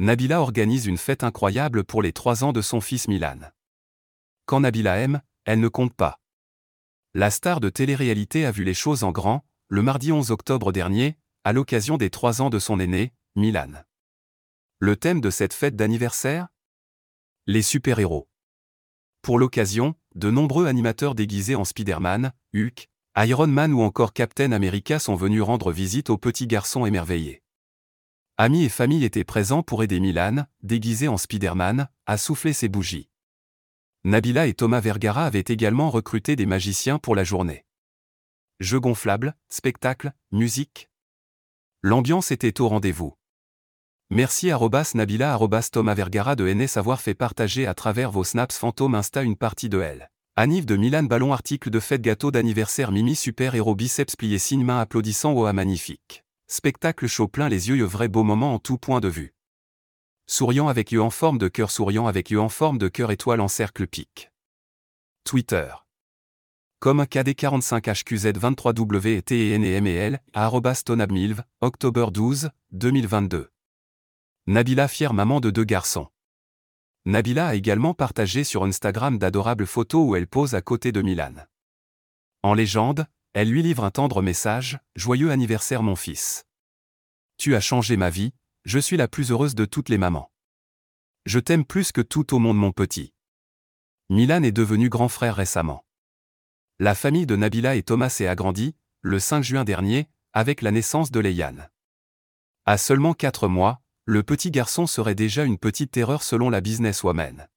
Nabila organise une fête incroyable pour les 3 ans de son fils Milan. Quand Nabila aime, elle ne compte pas. La star de télé-réalité a vu les choses en grand, le mardi 11 octobre dernier, à l'occasion des 3 ans de son aîné, Milan. Le thème de cette fête d'anniversaire? Les super-héros. Pour l'occasion, de nombreux animateurs déguisés en Spider-Man, Hulk, Iron Man ou encore Captain America sont venus rendre visite aux petits garçons émerveillés. Amis et famille étaient présents pour aider Milan, déguisé en Spider-Man, à souffler ses bougies. Nabila et Thomas Vergara avaient également recruté des magiciens pour la journée. Jeux gonflables, spectacles, musique. L'ambiance était au rendez-vous. Merci Nabila Thomas Vergara de NS avoir fait partager à travers vos snaps fantômes Insta une partie de elle. Anniv de Milan Ballon article de fête gâteau d'anniversaire Mimi super héros biceps plié signe main applaudissant Oa magnifique. Spectacle chaud plein les yeux vrai beau moment en tout point de vue. Souriant avec yeux en forme de cœur souriant avec yeux en forme de cœur étoile en cercle pic. Twitter. Comme KD45HQZ23W et arrobas tonabmilv, octobre 12, 2022. Nabila fière maman de deux garçons. Nabila a également partagé sur Instagram d'adorables photos où elle pose à côté de Milan. En légende, elle lui livre un tendre message Joyeux anniversaire, mon fils. Tu as changé ma vie, je suis la plus heureuse de toutes les mamans. Je t'aime plus que tout au monde, mon petit. Milan est devenu grand frère récemment. La famille de Nabila et Thomas s'est agrandie, le 5 juin dernier, avec la naissance de Leiane. À seulement 4 mois, le petit garçon serait déjà une petite terreur selon la businesswoman.